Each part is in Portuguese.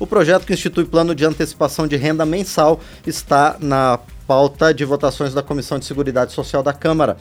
O projeto que institui plano de antecipação de renda mensal está na pauta de votações da Comissão de Seguridade Social da Câmara.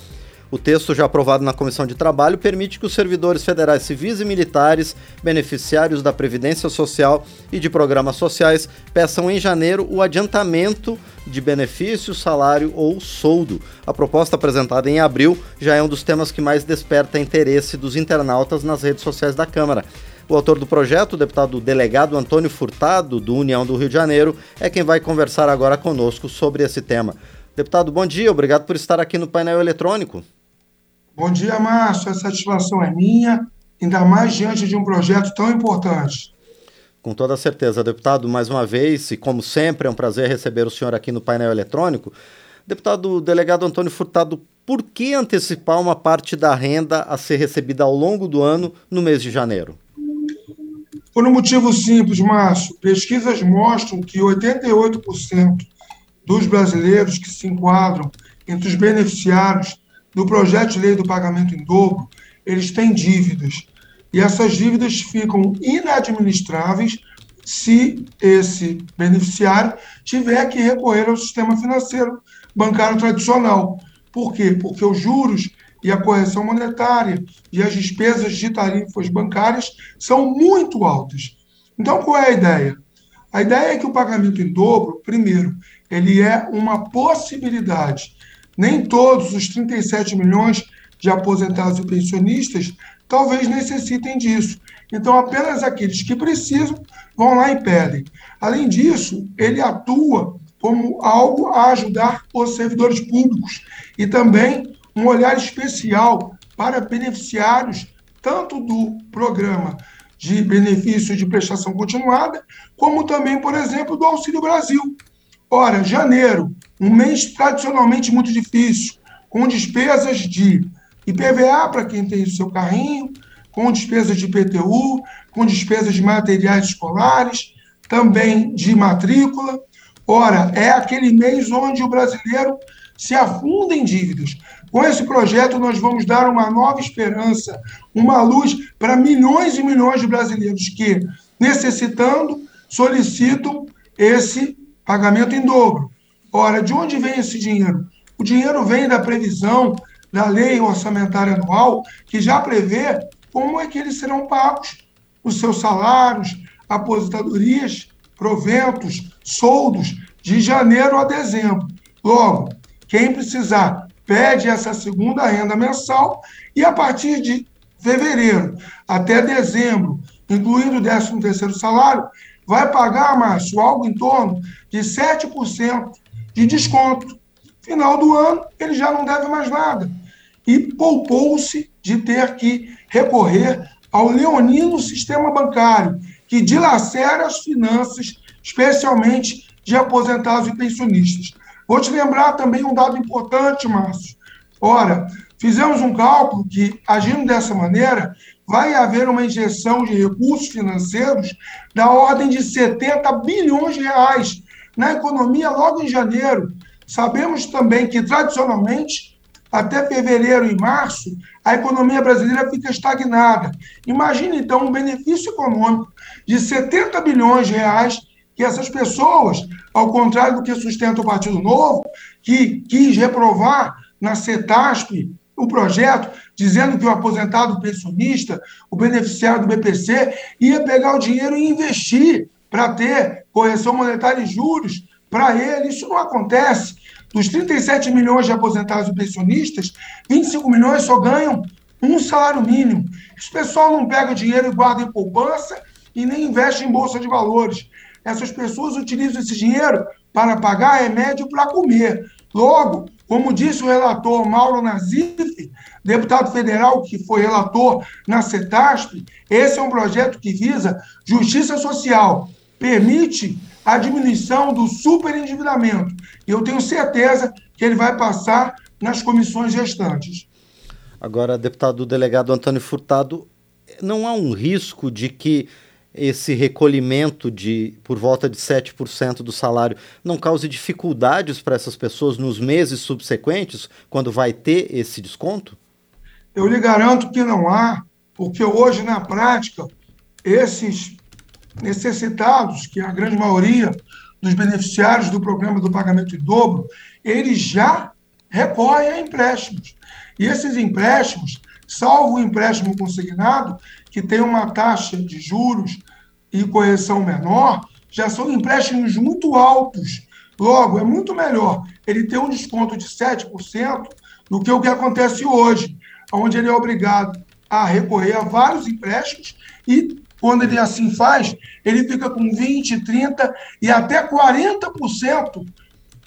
O texto, já aprovado na Comissão de Trabalho, permite que os servidores federais civis e militares, beneficiários da Previdência Social e de programas sociais, peçam em janeiro o adiantamento de benefício, salário ou soldo. A proposta apresentada em abril já é um dos temas que mais desperta interesse dos internautas nas redes sociais da Câmara. O autor do projeto, o deputado delegado Antônio Furtado, do União do Rio de Janeiro, é quem vai conversar agora conosco sobre esse tema. Deputado, bom dia, obrigado por estar aqui no painel eletrônico. Bom dia, Márcio. A satisfação é minha, ainda mais diante de um projeto tão importante. Com toda certeza, deputado, mais uma vez, e como sempre, é um prazer receber o senhor aqui no painel eletrônico. Deputado delegado Antônio Furtado, por que antecipar uma parte da renda a ser recebida ao longo do ano no mês de janeiro? Por um motivo simples, Márcio. Pesquisas mostram que 88% dos brasileiros que se enquadram entre os beneficiários no projeto de lei do pagamento em dobro, eles têm dívidas. E essas dívidas ficam inadministráveis se esse beneficiário tiver que recorrer ao sistema financeiro bancário tradicional. Por quê? Porque os juros e a correção monetária e as despesas de tarifas bancárias são muito altas. Então, qual é a ideia? A ideia é que o pagamento em dobro, primeiro, ele é uma possibilidade nem todos os 37 milhões de aposentados e pensionistas talvez necessitem disso. Então, apenas aqueles que precisam vão lá e pedem. Além disso, ele atua como algo a ajudar os servidores públicos e também um olhar especial para beneficiários tanto do programa de benefício de prestação continuada, como também, por exemplo, do Auxílio Brasil. Ora, janeiro um mês tradicionalmente muito difícil, com despesas de IPVA para quem tem o seu carrinho, com despesas de IPTU, com despesas de materiais escolares, também de matrícula. Ora, é aquele mês onde o brasileiro se afunda em dívidas. Com esse projeto, nós vamos dar uma nova esperança, uma luz para milhões e milhões de brasileiros que, necessitando, solicitam esse pagamento em dobro. Ora, de onde vem esse dinheiro? O dinheiro vem da previsão da lei orçamentária anual, que já prevê como é que eles serão pagos os seus salários, aposentadorias, proventos, soldos, de janeiro a dezembro. Logo, quem precisar pede essa segunda renda mensal e a partir de fevereiro até dezembro, incluindo o 13 terceiro salário, vai pagar, Márcio, algo em torno de 7% de desconto. Final do ano, ele já não deve mais nada. E poupou-se de ter que recorrer ao leonino sistema bancário, que dilacera as finanças, especialmente de aposentados e pensionistas. Vou te lembrar também um dado importante, Márcio. Ora, fizemos um cálculo que, agindo dessa maneira, vai haver uma injeção de recursos financeiros da ordem de 70 bilhões de reais na economia logo em janeiro. Sabemos também que, tradicionalmente, até fevereiro e março, a economia brasileira fica estagnada. Imagine, então, um benefício econômico de 70 bilhões de reais que essas pessoas, ao contrário do que sustenta o Partido Novo, que quis reprovar na CETASP o projeto, dizendo que o aposentado pensionista, o beneficiário do BPC, ia pegar o dinheiro e investir para ter correção monetária e juros para ele. Isso não acontece. Dos 37 milhões de aposentados e pensionistas, 25 milhões só ganham um salário mínimo. Esse pessoal não pega dinheiro e guarda em poupança e nem investe em bolsa de valores. Essas pessoas utilizam esse dinheiro para pagar remédio para comer. Logo, como disse o relator Mauro Nazif, deputado federal que foi relator na CETASP, esse é um projeto que visa justiça social, permite a diminuição do superendividamento. E eu tenho certeza que ele vai passar nas comissões restantes. Agora, deputado delegado Antônio Furtado, não há um risco de que esse recolhimento de por volta de 7% do salário não cause dificuldades para essas pessoas nos meses subsequentes, quando vai ter esse desconto? Eu lhe garanto que não há, porque hoje, na prática, esses necessitados, que é a grande maioria dos beneficiários do programa do pagamento em dobro, eles já recorrem a empréstimos. E esses empréstimos, salvo o empréstimo consignado, que tem uma taxa de juros e correção menor, já são empréstimos muito altos. Logo, é muito melhor ele ter um desconto de 7% do que o que acontece hoje, onde ele é obrigado a recorrer a vários empréstimos e, quando ele assim faz, ele fica com 20%, 30% e até 40%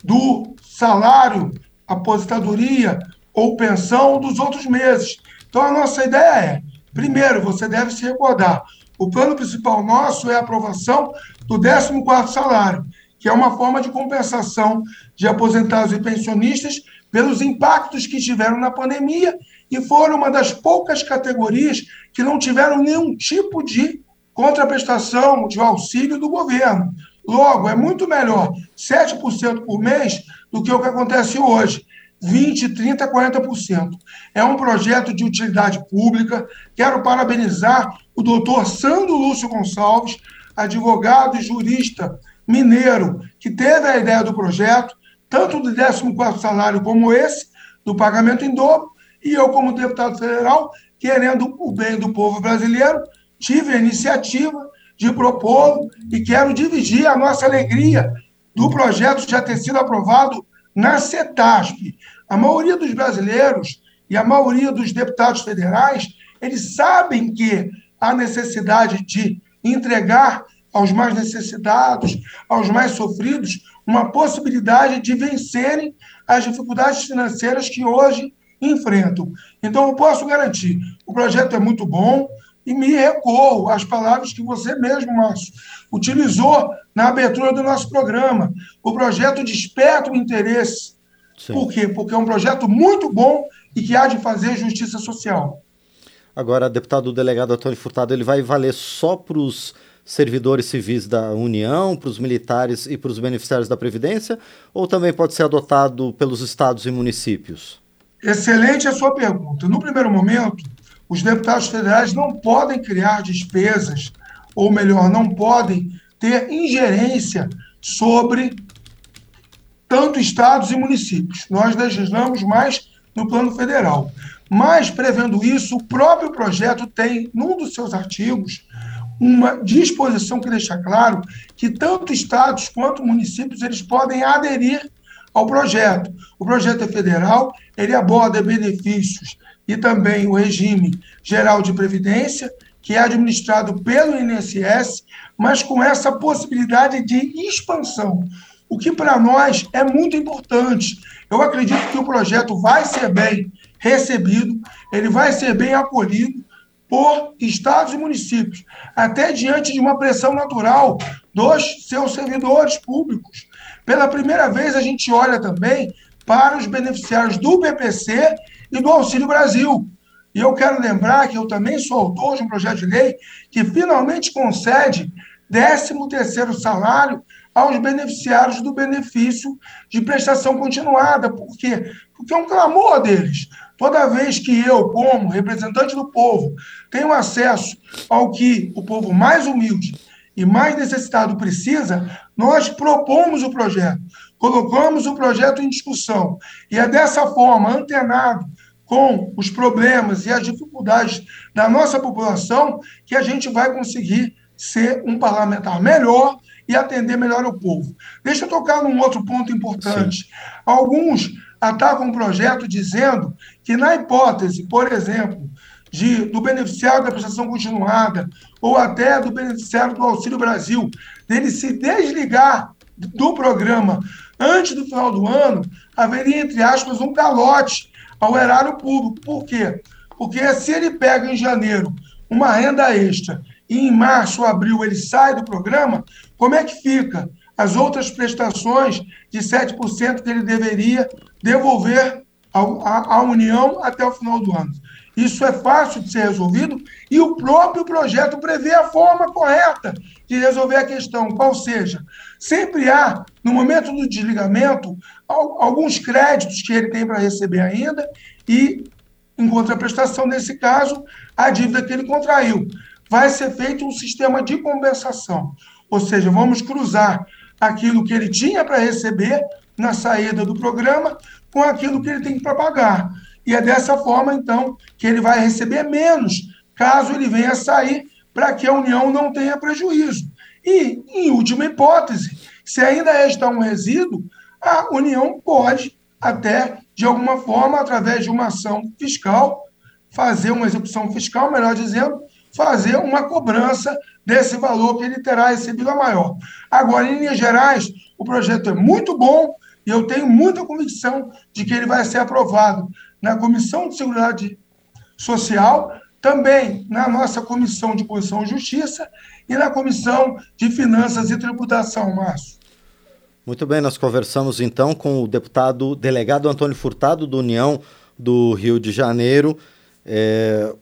do salário, aposentadoria ou pensão dos outros meses. Então, a nossa ideia é, primeiro, você deve se recordar, o plano principal nosso é a aprovação do 14º salário, que é uma forma de compensação de aposentados e pensionistas pelos impactos que tiveram na pandemia e foram uma das poucas categorias que não tiveram nenhum tipo de contraprestação de auxílio do governo. Logo, é muito melhor 7% por mês do que o que acontece hoje. 20%, 30%, 40%. É um projeto de utilidade pública. Quero parabenizar o doutor Sandro Lúcio Gonçalves, advogado e jurista mineiro, que teve a ideia do projeto, tanto do 14 salário como esse, do pagamento em dobro, e eu, como deputado federal, querendo o bem do povo brasileiro, tive a iniciativa de propô-lo e quero dividir a nossa alegria do projeto já ter sido aprovado na CETASP. A maioria dos brasileiros e a maioria dos deputados federais, eles sabem que há necessidade de entregar aos mais necessitados, aos mais sofridos, uma possibilidade de vencerem as dificuldades financeiras que hoje enfrentam. Então, eu posso garantir: o projeto é muito bom e me recuo às palavras que você mesmo, Márcio, utilizou na abertura do nosso programa. O projeto desperta o interesse. Sim. Por quê? Porque é um projeto muito bom e que há de fazer justiça social. Agora, deputado delegado Antônio Furtado, ele vai valer só para os servidores civis da União, para os militares e para os beneficiários da Previdência, ou também pode ser adotado pelos estados e municípios? Excelente a sua pergunta. No primeiro momento, os deputados federais não podem criar despesas, ou melhor, não podem ter ingerência sobre tanto estados e municípios. Nós legislamos mais no plano federal. Mas, prevendo isso, o próprio projeto tem, num dos seus artigos, uma disposição que deixa claro que tanto estados quanto municípios eles podem aderir ao projeto. O projeto é federal, ele aborda benefícios e também o regime geral de previdência, que é administrado pelo INSS, mas com essa possibilidade de expansão, o que para nós é muito importante. Eu acredito que o projeto vai ser bem recebido, ele vai ser bem acolhido, por estados e municípios, até diante de uma pressão natural dos seus servidores públicos. Pela primeira vez, a gente olha também para os beneficiários do BPC e do Auxílio Brasil. E eu quero lembrar que eu também sou autor de um projeto de lei que finalmente concede 13º salário aos beneficiários do benefício de prestação continuada. Por quê? Porque é um clamor deles. Toda vez que eu, como representante do povo, tenho acesso ao que o povo mais humilde e mais necessitado precisa, nós propomos o projeto, colocamos o projeto em discussão. E é dessa forma, antenado com os problemas e as dificuldades da nossa população, que a gente vai conseguir ser um parlamentar melhor e atender melhor o povo. Deixa eu tocar num outro ponto importante. Sim. Alguns atacam um projeto dizendo que, na hipótese, por exemplo, de, do beneficiário da prestação continuada ou até do beneficiário do Auxílio Brasil, dele se desligar do programa antes do final do ano, haveria, entre aspas, um calote ao erário público. Por quê? Porque se ele pega em janeiro uma renda extra e em março ou abril ele sai do programa, como é que fica? As outras prestações de 7% que ele deveria devolver à União até o final do ano. Isso é fácil de ser resolvido e o próprio projeto prevê a forma correta de resolver a questão, qual seja, sempre há, no momento do desligamento, alguns créditos que ele tem para receber ainda e, em contraprestação, nesse caso, a dívida que ele contraiu. vai ser feito um sistema de compensação. Ou seja, vamos cruzar aquilo que ele tinha para receber na saída do programa com aquilo que ele tem para pagar. E é dessa forma, então, que ele vai receber menos caso ele venha sair, para que a União não tenha prejuízo. E, em última hipótese, se ainda restar um resíduo, a União pode até, de alguma forma, através de uma ação fiscal, fazer uma execução fiscal, melhor dizendo, fazer uma cobrança desse valor que ele terá recebido a maior. Agora, em linhas gerais, o projeto é muito bom e eu tenho muita convicção de que ele vai ser aprovado na Comissão de Seguridade Social, também na nossa Comissão de Constituição e Justiça e na Comissão de Finanças e Tributação, Márcio. Muito bem, nós conversamos então com o deputado delegado Antônio Furtado, do União do Rio de Janeiro, é,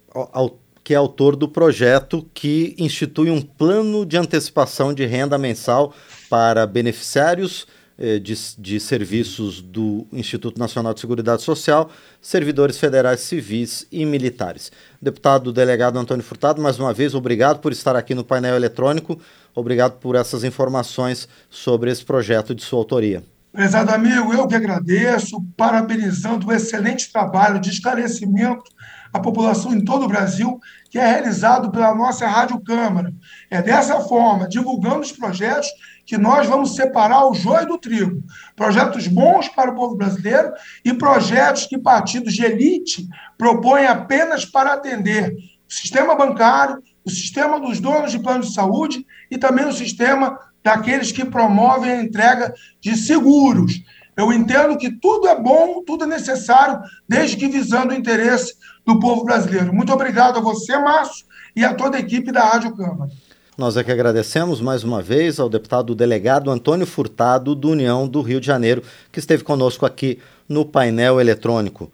que é autor do projeto que institui um plano de antecipação de renda mensal para beneficiários de, de serviços do Instituto Nacional de Seguridade Social, servidores federais civis e militares. Deputado delegado Antônio Furtado, mais uma vez, obrigado por estar aqui no painel eletrônico, obrigado por essas informações sobre esse projeto de sua autoria. Prezado amigo, eu que agradeço, parabenizando o excelente trabalho de esclarecimento à população em todo o Brasil, que é realizado pela nossa Rádio Câmara. É dessa forma, divulgando os projetos, que nós vamos separar o joio do trigo. Projetos bons para o povo brasileiro e projetos que partidos de elite propõem apenas para atender o sistema bancário, o sistema dos donos de plano de saúde e também o sistema daqueles que promovem a entrega de seguros. Eu entendo que tudo é bom, tudo é necessário, desde que visando o interesse do povo brasileiro. Muito obrigado a você, Márcio, e a toda a equipe da Rádio Câmara. Nós é que agradecemos mais uma vez ao deputado delegado Antônio Furtado, do União do Rio de Janeiro, que esteve conosco aqui no painel eletrônico.